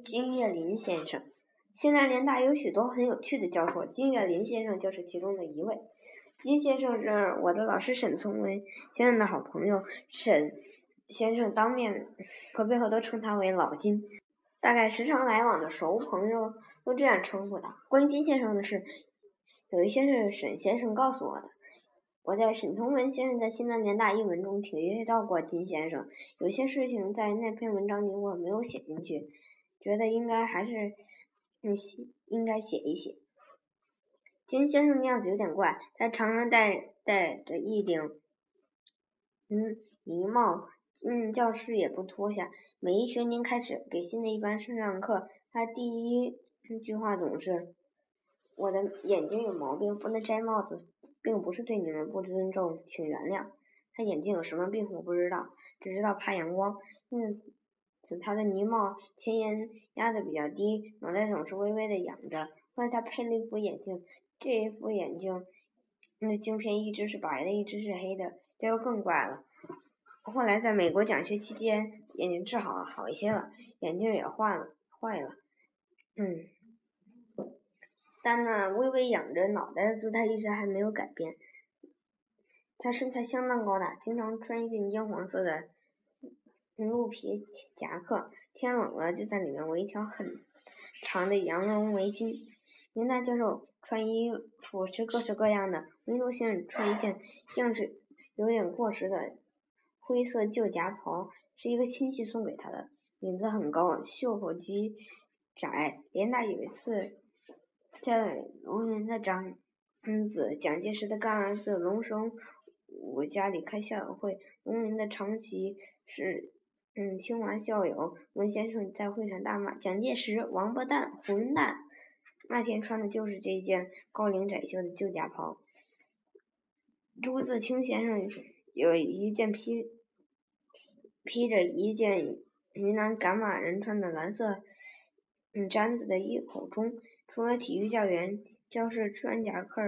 金岳霖先生。西南联大有许多很有趣的教授，金岳霖先生就是其中的一位。金先生是我的老师沈从文先生的好朋友，沈先生当面和背后都称他为老金，大概时常来往的熟朋友都这样称呼他。关于金先生的事，有一些是沈先生告诉我的。我在沈从文先生在西南联大一文中提到过金先生，有些事情在那篇文章里我没有写进去，觉得应该还是嗯写应该写一写。金先生的样子有点怪，他常常戴戴着一顶嗯呢帽，嗯教室也不脱下。每一学年开始给新的一班上上课，他第一句话总是：“我的眼睛有毛病，不能摘帽子。”并不是对你们不尊重，请原谅。他眼睛有什么病我不知道，只知道怕阳光。嗯他的呢帽前沿压的比较低，脑袋总是微微的仰着。后来他配了一副眼镜，这一副眼镜那镜片一只是白的，一只是黑的，这就更怪了。后来在美国讲学期间，眼睛治好了好一些了，眼镜也换了，坏了。嗯。但那微微仰着脑袋的姿态一直还没有改变。他身材相当高大，经常穿一件金黄色的鹿皮夹克，天冷了就在里面围一条很长的羊绒围巾。林大教授穿衣服是各式各样的，维多先生穿一件样式有点过时的灰色旧夹袍，是一个亲戚送给他的，领子很高，袖口极窄。林大有一次。在龙云的长子蒋介石的干儿子龙生武家里开校友会，龙云的长期是嗯清华校友文先生在会上大骂蒋介石王八蛋混蛋。那天穿的就是这件高领窄袖的旧夹袍。朱自清先生有一件披披着一件云南赶马人穿的蓝色嗯毡子的衣服中。除了体育教员，教室穿夹克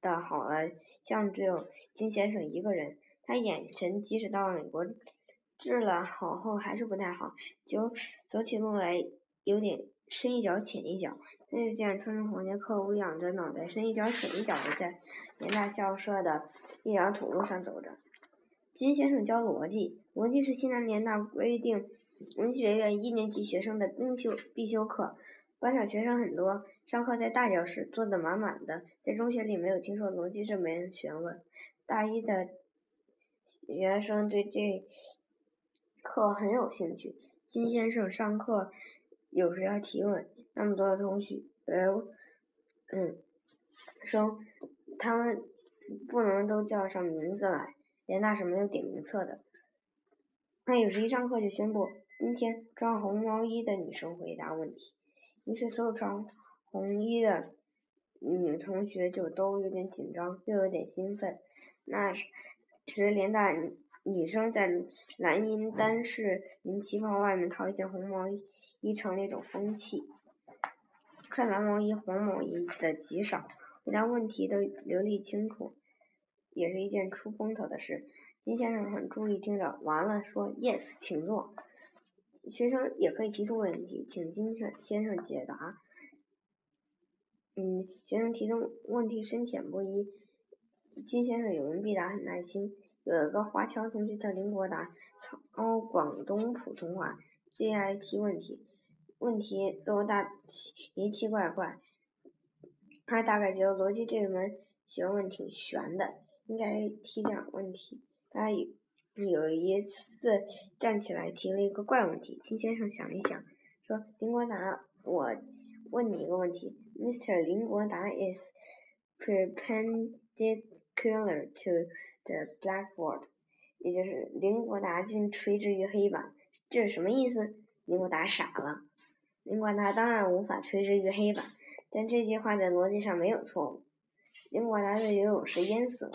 的好了，像只有金先生一个人。他眼神即使到了美国治了好后还是不太好，就走起路来有点深一脚浅一脚。他就见穿着黄夹克，呜仰着脑袋，深一脚浅一脚的在联大校舍的一条土路上走着。金先生教逻辑，逻辑是西南联大规定文学院一年级学生的必修必修课。班上学生很多，上课在大教室坐得满满的。在中学里没有听说逻辑这门学问。大一的学生对这课很有兴趣。金先生上课有时要提问，那么多的同学，呃，嗯，生，他们不能都叫上名字来。联大是没有点名册的。他有时一上课就宣布，今天穿红毛衣的女生回答问题。于是，所有穿红衣的女同学就都有点紧张，又有点兴奋。那时，联大女生在蓝银单式银旗袍外面套一件红毛衣，成了一种风气。穿蓝毛衣、红毛衣的极少，回答问题都流利清楚，也是一件出风头的事。金先生很注意听着，完了说：“Yes，请坐。”学生也可以提出问题，请金先生解答。嗯，学生提的问题深浅不一，金先生有问必答，很耐心。有一个华侨同学叫林国达，操广东普通话，最爱提问题，问题都大奇奇奇怪怪。他大概觉得逻辑这门学问挺悬的，应该提点问题。他有。有一次站起来提了一个怪问题，金先生想一想，说：“林国达，我问你一个问题，Mr. 林国达 is perpendicular to the blackboard，也就是林国达均垂直于黑板，这是什么意思？”林国达傻了。林国达当然无法垂直于黑板，但这句话在逻辑上没有错误。林国达在游泳时淹死了。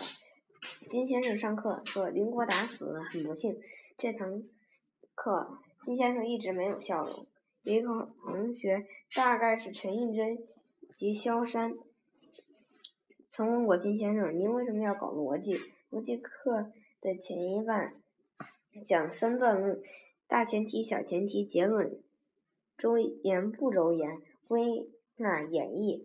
金先生上课说林国达死了，很不幸。这堂课金先生一直没有笑容。一个同学，大概是陈应真及萧山，曾问过金先生：“您为什么要搞逻辑？逻辑课的前一半讲三段论，大前提、小前提、结论、周言不周延，归纳演绎，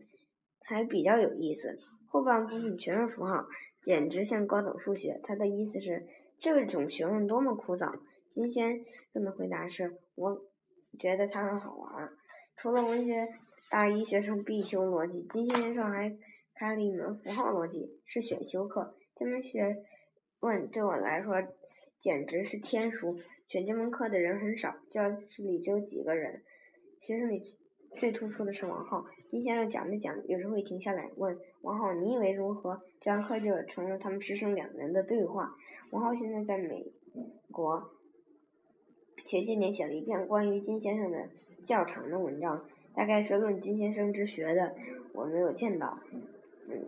还比较有意思。后半部分全是符号，简直像高等数学。他的意思是，这种学问多么枯燥。金先生的回答是：我觉得它很好玩。除了文学大一学生必修逻辑，金先生还开了一门符号逻辑，是选修课。这门学问对我来说简直是天书。选这门课的人很少，教室里只有几个人。学生里。最突出的是王浩，金先生讲着讲，有时会停下来问王浩：“你以为如何？”这堂课就成了他们师生两人的对话。王浩现在在美国，前些年写了一篇关于金先生的较长的文章，大概是论金先生之学的。我没有见到，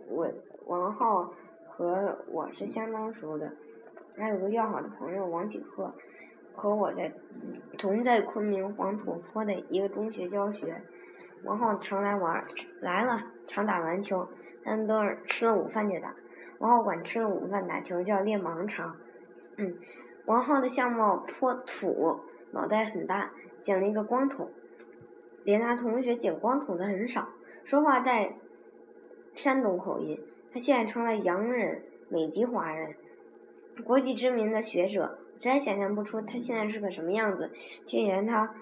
我王浩和我是相当熟的，还有个要好的朋友王景鹤。和我在同在昆明黄土坡的一个中学教学，王浩常来玩，来了常打篮球，他们都是吃了午饭就打。王浩管吃了午饭打球叫练盲肠。嗯，王浩的相貌颇土，脑袋很大，剪了一个光头，连他同学剪光头的很少，说话带山东口音。他现在成了洋人，美籍华人，国际知名的学者。实在想象不出他现在是个什么样子。去年他，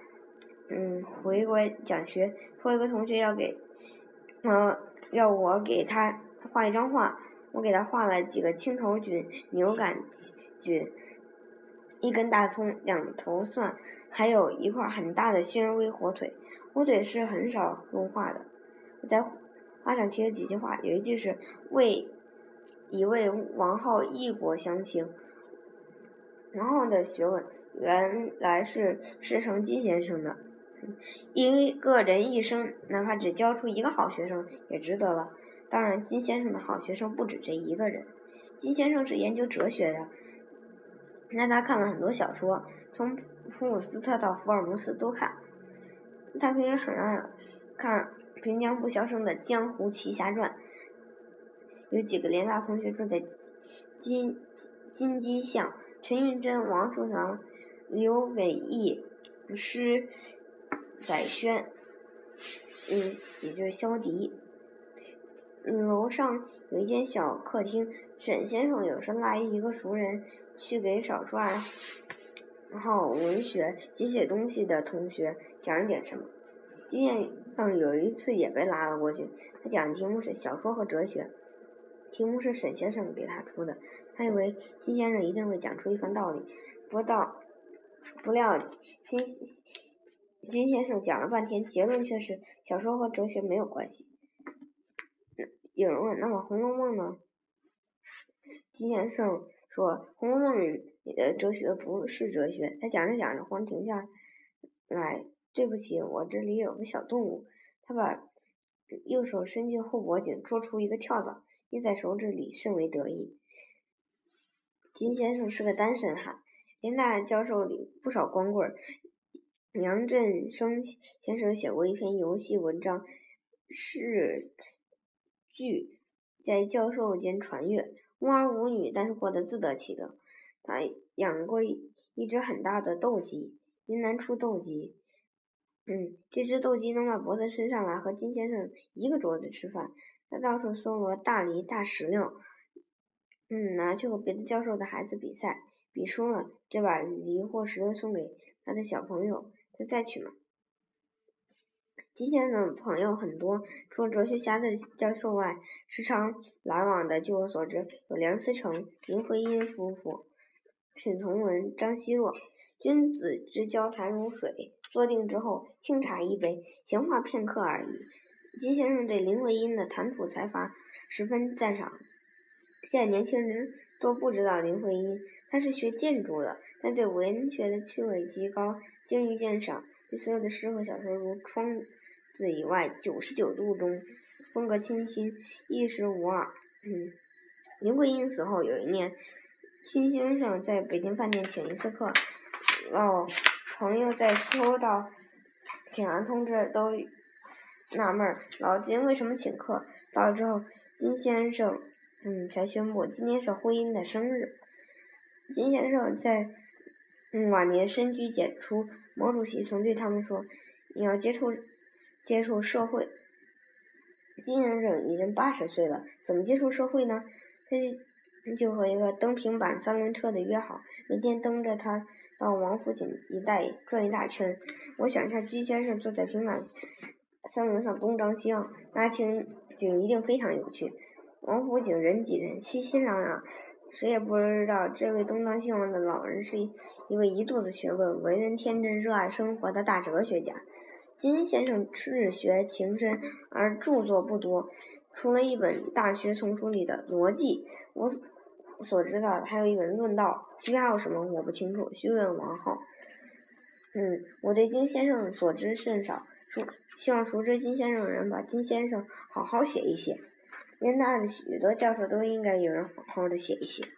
嗯，回国讲学，托一个同学要给，嗯，要我给他画一张画。我给他画了几个青头菌、牛杆菌，一根大葱、两头蒜，还有一块很大的宣威火腿。火腿是很少用画的。我在画上提了几句话，有一句是为，一位王浩异国乡情。王浩的学问原来是师承金先生的。一个人一生哪怕只教出一个好学生也值得了。当然，金先生的好学生不止这一个人。金先生是研究哲学的，那他看了很多小说，从普鲁斯特到福尔摩斯都看。他平时很爱看《平江不肖生的江湖奇侠传》。有几个联大同学住在金金鸡巷。陈玉珍、王树堂、刘伟义、施载轩，嗯，也就是萧迪。楼上有一间小客厅，沈先生有时拉一个熟人去给少数爱好文学、写写东西的同学讲一点什么。金嗯有一次也被拉了过去，他讲的题目是小说和哲学。题目是沈先生给他出的，他以为金先生一定会讲出一番道理，不到不料金金先生讲了半天，结论却是小说和哲学没有关系。有人问：“那么《红楼梦》呢？”金先生说：“《红楼梦》里的哲学不是哲学。”他讲着讲着，忽然停下来：“对不起，我这里有个小动物。”他把右手伸进后脖颈，捉出一个跳蚤。捏在手指里，甚为得意。金先生是个单身汉，林大教授里不少光棍儿。杨振声先生写过一篇游戏文章，是剧在教授间传阅，无儿无女，但是过得自得其乐。他养过一只很大的斗鸡，云南出斗鸡。嗯，这只斗鸡能把脖子伸上来，和金先生一个桌子吃饭。他到处搜罗大梨、大石榴，嗯，拿去和别的教授的孩子比赛，比输了就把梨或石榴送给他的小朋友，他再去买。金先生朋友很多，除了哲学家的教授外，时常来往的，据我所知，有梁思成、林徽因夫妇、沈从文、张奚若。君子之交谈如水，坐定之后，清茶一杯，闲话片刻而已。金先生对林徽因的谈吐才华十分赞赏。现在年轻人都不知道林徽因，她是学建筑的，但对文学的趣味极高，精于鉴赏，对所有的诗和小说如《窗子》以外《九十九度》中风格清新，一时无二。嗯，林徽因死后有一年，金先生在北京饭店请一次客，老朋友在收到请安通知都。纳闷儿，老金为什么请客？到了之后，金先生，嗯，才宣布今天是婚姻的生日。金先生在，嗯，晚年深居简出。毛主席曾对他们说：“你要接触接触社会。金先生已经八十岁了，怎么接触社会呢？他就和一个蹬平板三轮车的约好，每天蹬着他到王府井一带转一大圈。我想象金先生坐在平板三轮上东张西望，那情景一定非常有趣。王府井人挤人，熙熙攘攘，谁也不知道这位东张西望的老人是一位一肚子学问、为人天真、热爱生活的大哲学家。金先生自学情深，而著作不多，除了一本《大学丛书》里的逻辑，我所知道的还有一本《论道》，其他有什么我不清楚，须问王后。嗯，我对金先生所知甚少，熟希望熟知金先生的人把金先生好好写一写。人大的许多教授都应该有人好好的写一写。